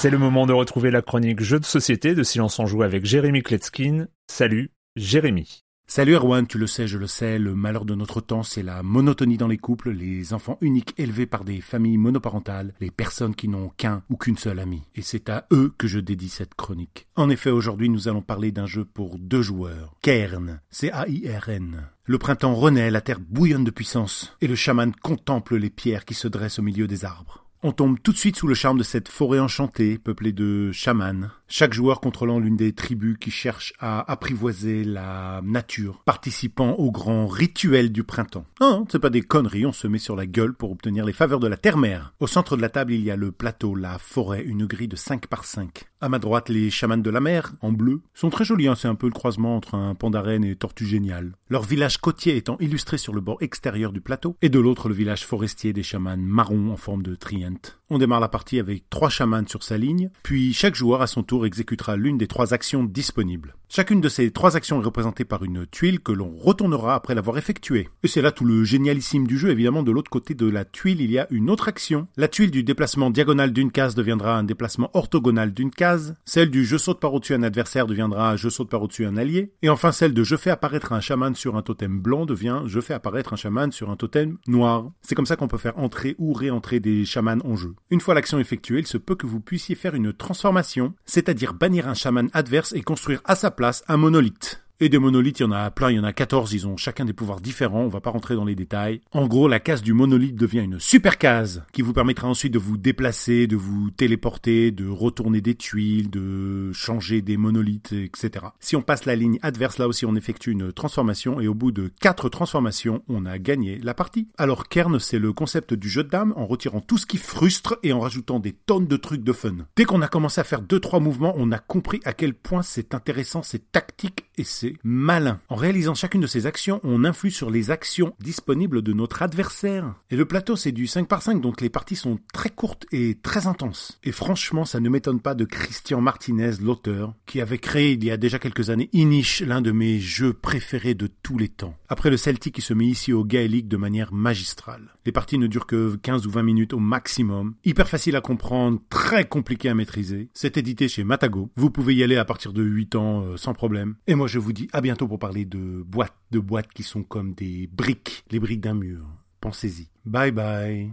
C'est le moment de retrouver la chronique Jeux de société de Silence en Joue avec Jérémy Kletskin. Salut, Jérémy. Salut Erwan, tu le sais, je le sais, le malheur de notre temps, c'est la monotonie dans les couples, les enfants uniques élevés par des familles monoparentales, les personnes qui n'ont qu'un ou qu'une seule amie. Et c'est à eux que je dédie cette chronique. En effet, aujourd'hui, nous allons parler d'un jeu pour deux joueurs. Cairn, C-A-I-R-N. Le printemps renaît, la terre bouillonne de puissance, et le chaman contemple les pierres qui se dressent au milieu des arbres. On tombe tout de suite sous le charme de cette forêt enchantée, peuplée de chamans, chaque joueur contrôlant l'une des tribus qui cherchent à apprivoiser la nature, participant au grand rituel du printemps. Non, c'est pas des conneries, on se met sur la gueule pour obtenir les faveurs de la terre-mère. Au centre de la table, il y a le plateau, la forêt, une grille de 5 par 5. À ma droite, les chamans de la mer, en bleu, sont très jolis, hein, c'est un peu le croisement entre un pandarène et tortue génial. Leur village côtier étant illustré sur le bord extérieur du plateau, et de l'autre le village forestier des chamans marrons en forme de triant. On démarre la partie avec trois chamans sur sa ligne, puis chaque joueur à son tour exécutera l'une des trois actions disponibles. Chacune de ces trois actions est représentée par une tuile que l'on retournera après l'avoir effectuée. Et c'est là tout le génialissime du jeu, évidemment de l'autre côté de la tuile il y a une autre action. La tuile du déplacement diagonal d'une case deviendra un déplacement orthogonal d'une case, celle du je saute par au-dessus un adversaire deviendra je saute par au-dessus un allié, et enfin celle de je fais apparaître un chaman sur un totem blanc devient je fais apparaître un chaman sur un totem noir. C'est comme ça qu'on peut faire entrer ou réentrer des chamans en jeu. Une fois l'action effectuée, il se peut que vous puissiez faire une transformation, c'est-à-dire bannir un chaman adverse et construire à sa place un monolithe. Et des monolithes, il y en a plein, il y en a 14, ils ont chacun des pouvoirs différents, on va pas rentrer dans les détails. En gros, la case du monolithe devient une super case qui vous permettra ensuite de vous déplacer, de vous téléporter, de retourner des tuiles, de changer des monolithes, etc. Si on passe la ligne adverse, là aussi on effectue une transformation et au bout de 4 transformations, on a gagné la partie. Alors Kern, c'est le concept du jeu de dames en retirant tout ce qui frustre et en rajoutant des tonnes de trucs de fun. Dès qu'on a commencé à faire 2-3 mouvements, on a compris à quel point c'est intéressant, c'est tactique et c'est malin. En réalisant chacune de ces actions, on influe sur les actions disponibles de notre adversaire. Et le plateau, c'est du 5 par 5, donc les parties sont très courtes et très intenses. Et franchement, ça ne m'étonne pas de Christian Martinez, l'auteur, qui avait créé il y a déjà quelques années Inish, l'un de mes jeux préférés de tous les temps. Après le Celtic qui se met ici au Gaelic de manière magistrale. Les parties ne durent que 15 ou 20 minutes au maximum. Hyper facile à comprendre, très compliqué à maîtriser. C'est édité chez Matago. Vous pouvez y aller à partir de 8 ans euh, sans problème. Et moi je vous dis à bientôt pour parler de boîtes, de boîtes qui sont comme des briques, les briques d'un mur. Pensez-y. Bye bye.